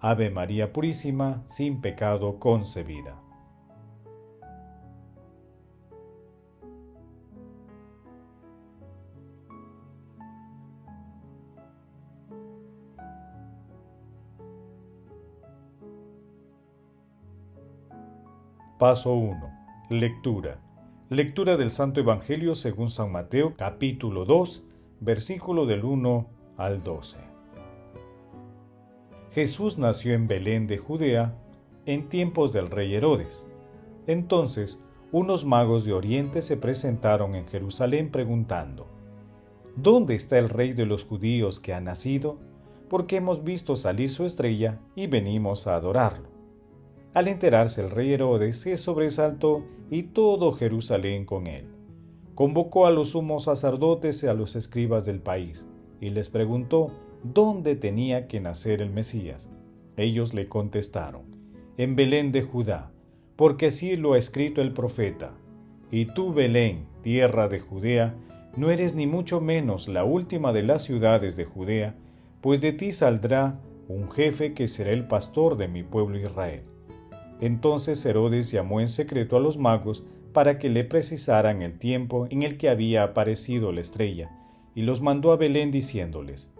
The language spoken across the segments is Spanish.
Ave María Purísima, sin pecado concebida. Paso 1. Lectura. Lectura del Santo Evangelio según San Mateo capítulo 2, versículo del 1 al 12. Jesús nació en Belén de Judea en tiempos del rey Herodes. Entonces, unos magos de Oriente se presentaron en Jerusalén preguntando, ¿Dónde está el rey de los judíos que ha nacido? Porque hemos visto salir su estrella y venimos a adorarlo. Al enterarse el rey Herodes se sobresaltó y todo Jerusalén con él. Convocó a los sumos sacerdotes y a los escribas del país y les preguntó dónde tenía que nacer el Mesías. Ellos le contestaron, en Belén de Judá, porque así lo ha escrito el profeta. Y tú, Belén, tierra de Judea, no eres ni mucho menos la última de las ciudades de Judea, pues de ti saldrá un jefe que será el pastor de mi pueblo Israel. Entonces Herodes llamó en secreto a los magos para que le precisaran el tiempo en el que había aparecido la estrella, y los mandó a Belén diciéndoles,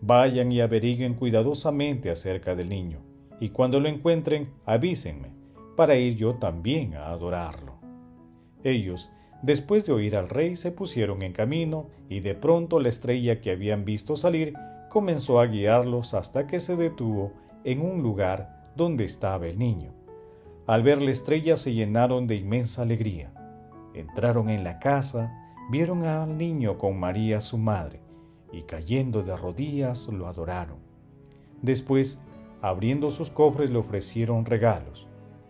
Vayan y averiguen cuidadosamente acerca del niño, y cuando lo encuentren, avísenme, para ir yo también a adorarlo. Ellos, después de oír al rey, se pusieron en camino, y de pronto la estrella que habían visto salir comenzó a guiarlos hasta que se detuvo en un lugar donde estaba el niño. Al ver la estrella se llenaron de inmensa alegría. Entraron en la casa, vieron al niño con María su madre, y cayendo de rodillas lo adoraron. Después, abriendo sus cofres le ofrecieron regalos,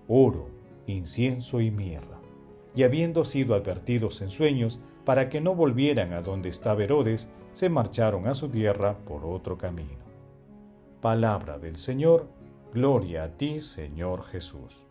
oro, incienso y mirra. Y habiendo sido advertidos en sueños para que no volvieran a donde estaba Herodes, se marcharon a su tierra por otro camino. Palabra del Señor, gloria a ti, Señor Jesús.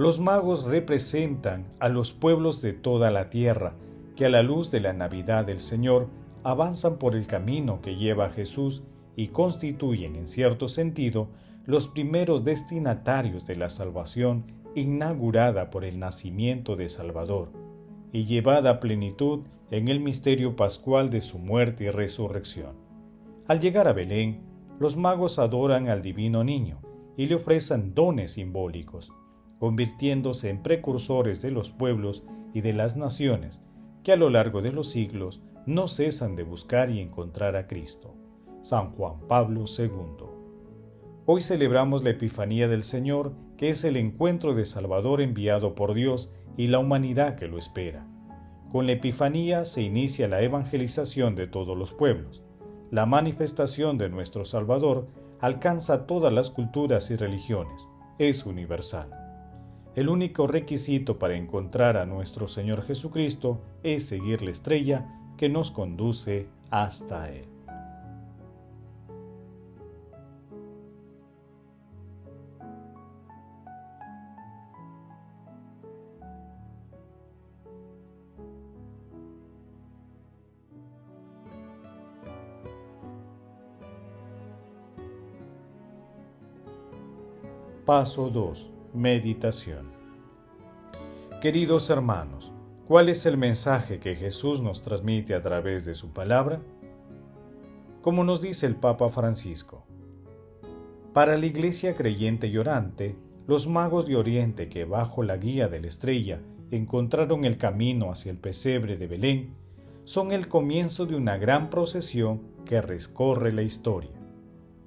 Los magos representan a los pueblos de toda la tierra que a la luz de la Navidad del Señor avanzan por el camino que lleva a Jesús y constituyen en cierto sentido los primeros destinatarios de la salvación inaugurada por el nacimiento de Salvador y llevada a plenitud en el misterio pascual de su muerte y resurrección. Al llegar a Belén, los magos adoran al divino niño y le ofrecen dones simbólicos convirtiéndose en precursores de los pueblos y de las naciones que a lo largo de los siglos no cesan de buscar y encontrar a Cristo. San Juan Pablo II. Hoy celebramos la Epifanía del Señor, que es el encuentro de Salvador enviado por Dios y la humanidad que lo espera. Con la Epifanía se inicia la evangelización de todos los pueblos. La manifestación de nuestro Salvador alcanza todas las culturas y religiones. Es universal. El único requisito para encontrar a nuestro Señor Jesucristo es seguir la estrella que nos conduce hasta Él. Paso 2 Meditación Queridos hermanos, ¿cuál es el mensaje que Jesús nos transmite a través de su palabra? Como nos dice el Papa Francisco, para la iglesia creyente y orante, los magos de Oriente que bajo la guía de la estrella encontraron el camino hacia el pesebre de Belén, son el comienzo de una gran procesión que recorre la historia.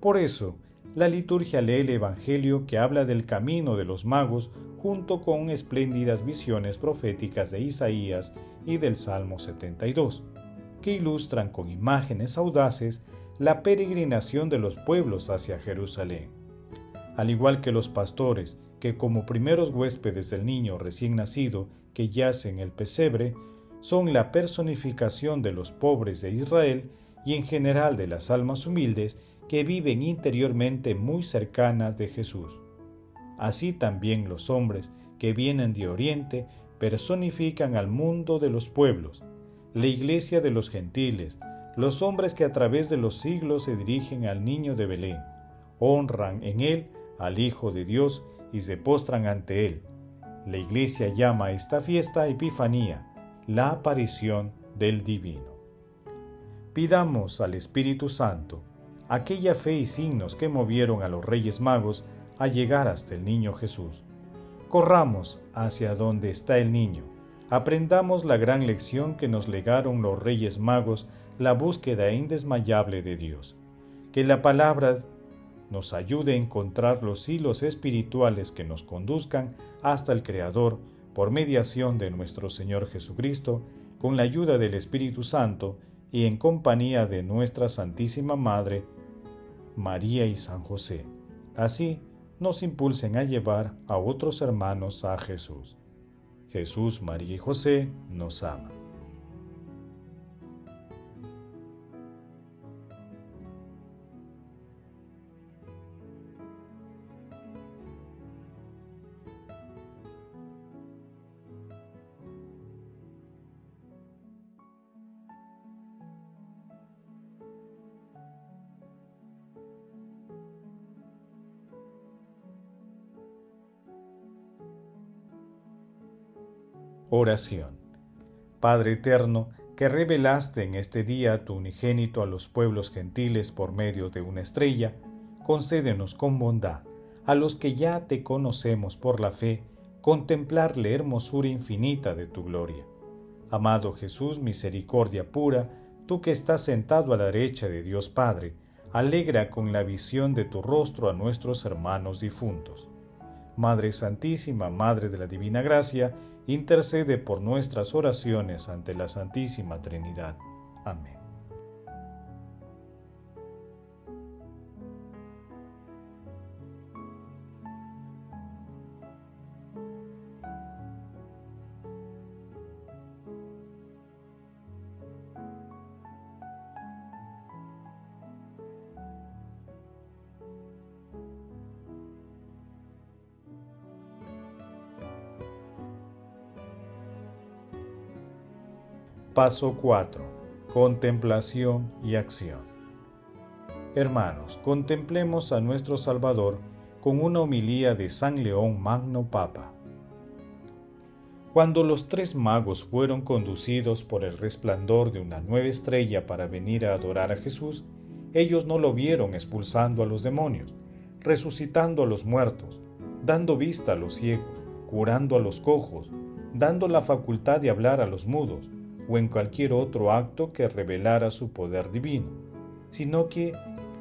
Por eso, la liturgia lee el Evangelio que habla del camino de los magos junto con espléndidas visiones proféticas de Isaías y del Salmo 72, que ilustran con imágenes audaces la peregrinación de los pueblos hacia Jerusalén. Al igual que los pastores, que como primeros huéspedes del niño recién nacido que yace en el pesebre, son la personificación de los pobres de Israel y en general de las almas humildes que viven interiormente muy cercanas de Jesús. Así también los hombres que vienen de Oriente personifican al mundo de los pueblos, la iglesia de los gentiles, los hombres que a través de los siglos se dirigen al niño de Belén, honran en él al Hijo de Dios y se postran ante él. La iglesia llama a esta fiesta Epifanía, la aparición del divino. Pidamos al Espíritu Santo aquella fe y signos que movieron a los reyes magos a llegar hasta el niño Jesús. Corramos hacia donde está el niño. Aprendamos la gran lección que nos legaron los reyes magos, la búsqueda indesmayable de Dios. Que la palabra nos ayude a encontrar los hilos espirituales que nos conduzcan hasta el Creador por mediación de nuestro Señor Jesucristo, con la ayuda del Espíritu Santo y en compañía de nuestra Santísima Madre, María y San José. Así, nos impulsen a llevar a otros hermanos a Jesús. Jesús, María y José nos aman. Oración. Padre eterno, que revelaste en este día tu unigénito a los pueblos gentiles por medio de una estrella, concédenos con bondad, a los que ya te conocemos por la fe, contemplar la hermosura infinita de tu gloria. Amado Jesús, misericordia pura, tú que estás sentado a la derecha de Dios Padre, alegra con la visión de tu rostro a nuestros hermanos difuntos. Madre Santísima, Madre de la Divina Gracia, intercede por nuestras oraciones ante la Santísima Trinidad. Amén. Paso 4. Contemplación y acción. Hermanos, contemplemos a nuestro Salvador con una homilía de San León Magno Papa. Cuando los tres magos fueron conducidos por el resplandor de una nueva estrella para venir a adorar a Jesús, ellos no lo vieron expulsando a los demonios, resucitando a los muertos, dando vista a los ciegos, curando a los cojos, dando la facultad de hablar a los mudos, o en cualquier otro acto que revelara su poder divino, sino que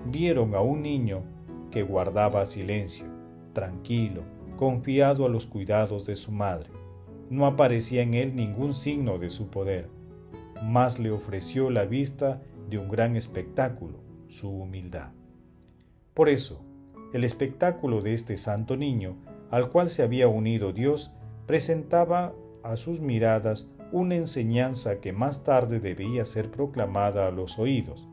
vieron a un niño que guardaba silencio, tranquilo, confiado a los cuidados de su madre. No aparecía en él ningún signo de su poder, más le ofreció la vista de un gran espectáculo, su humildad. Por eso, el espectáculo de este santo niño, al cual se había unido Dios, presentaba a sus miradas una enseñanza que más tarde debía ser proclamada a los oídos.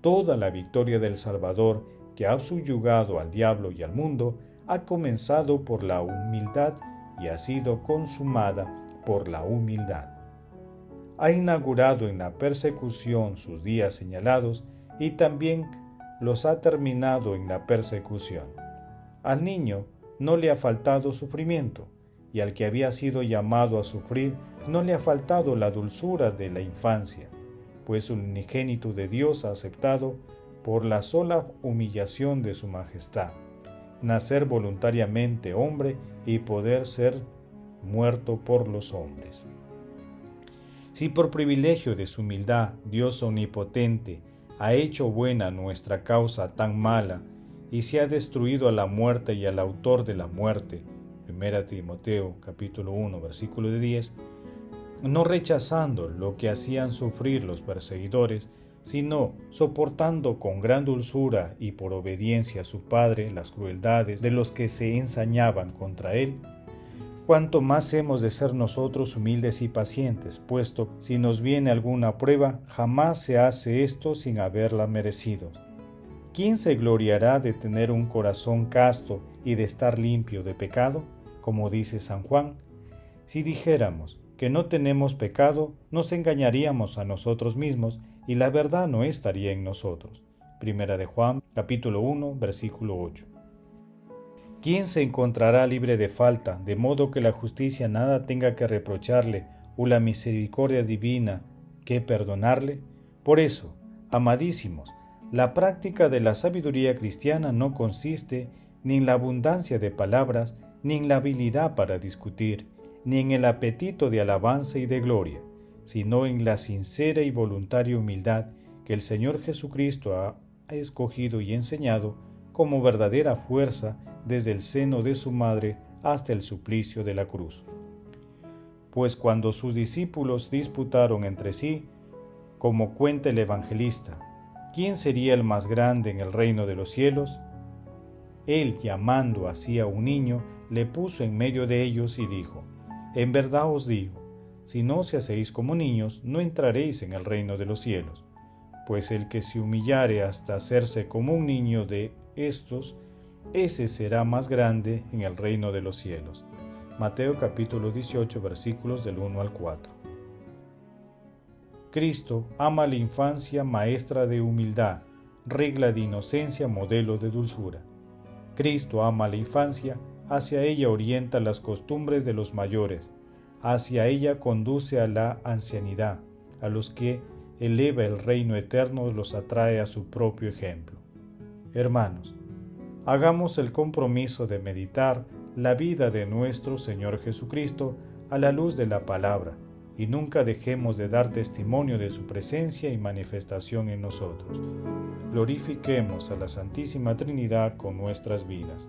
Toda la victoria del Salvador que ha subyugado al diablo y al mundo ha comenzado por la humildad y ha sido consumada por la humildad. Ha inaugurado en la persecución sus días señalados y también los ha terminado en la persecución. Al niño no le ha faltado sufrimiento, y al que había sido llamado a sufrir no le ha faltado la dulzura de la infancia, pues un unigénito de Dios ha aceptado por la sola humillación de su majestad, nacer voluntariamente hombre y poder ser muerto por los hombres. Si por privilegio de su humildad Dios omnipotente ha hecho buena nuestra causa tan mala, y se ha destruido a la muerte y al autor de la muerte, 1 Timoteo capítulo 1 versículo 10, no rechazando lo que hacían sufrir los perseguidores, sino soportando con gran dulzura y por obediencia a su Padre las crueldades de los que se ensañaban contra él, cuanto más hemos de ser nosotros humildes y pacientes, puesto si nos viene alguna prueba, jamás se hace esto sin haberla merecido. ¿Quién se gloriará de tener un corazón casto y de estar limpio de pecado? Como dice San Juan, si dijéramos que no tenemos pecado, nos engañaríamos a nosotros mismos y la verdad no estaría en nosotros. Primera de Juan, capítulo 1, versículo 8. ¿Quién se encontrará libre de falta, de modo que la justicia nada tenga que reprocharle o la misericordia divina que perdonarle? Por eso, amadísimos, la práctica de la sabiduría cristiana no consiste ni en la abundancia de palabras, ni en la habilidad para discutir, ni en el apetito de alabanza y de gloria, sino en la sincera y voluntaria humildad que el Señor Jesucristo ha escogido y enseñado como verdadera fuerza desde el seno de su madre hasta el suplicio de la cruz. Pues cuando sus discípulos disputaron entre sí, como cuenta el evangelista, ¿quién sería el más grande en el reino de los cielos? Él, llamando así a un niño, le puso en medio de ellos y dijo, En verdad os digo, si no se hacéis como niños, no entraréis en el reino de los cielos. Pues el que se humillare hasta hacerse como un niño de estos, ese será más grande en el reino de los cielos. Mateo capítulo 18 versículos del 1 al 4. Cristo ama la infancia maestra de humildad, regla de inocencia, modelo de dulzura. Cristo ama la infancia, hacia ella orienta las costumbres de los mayores, hacia ella conduce a la ancianidad, a los que eleva el reino eterno los atrae a su propio ejemplo. Hermanos, hagamos el compromiso de meditar la vida de nuestro Señor Jesucristo a la luz de la palabra, y nunca dejemos de dar testimonio de su presencia y manifestación en nosotros. Glorifiquemos a la Santísima Trinidad con nuestras vidas.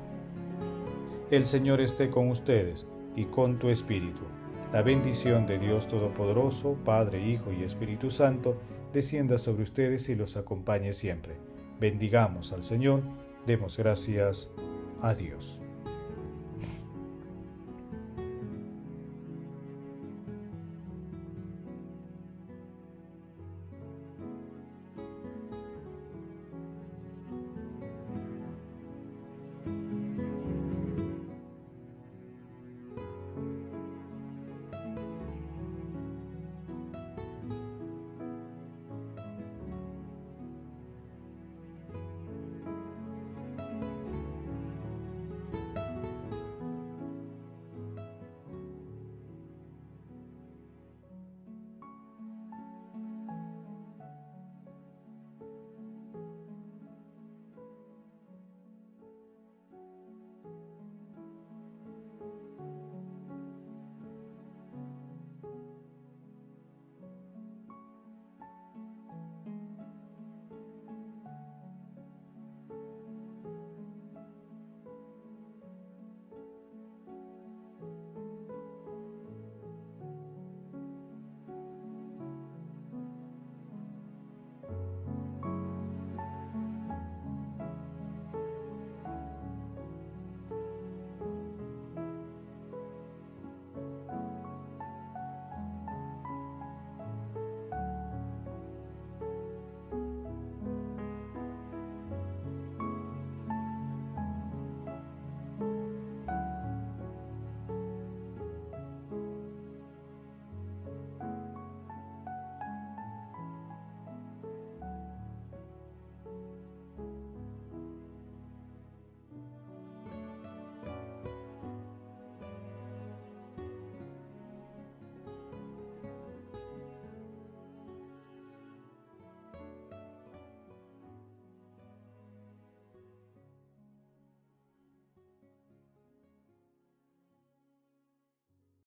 El Señor esté con ustedes y con tu espíritu. La bendición de Dios Todopoderoso, Padre, Hijo y Espíritu Santo, descienda sobre ustedes y los acompañe siempre. Bendigamos al Señor, demos gracias a Dios.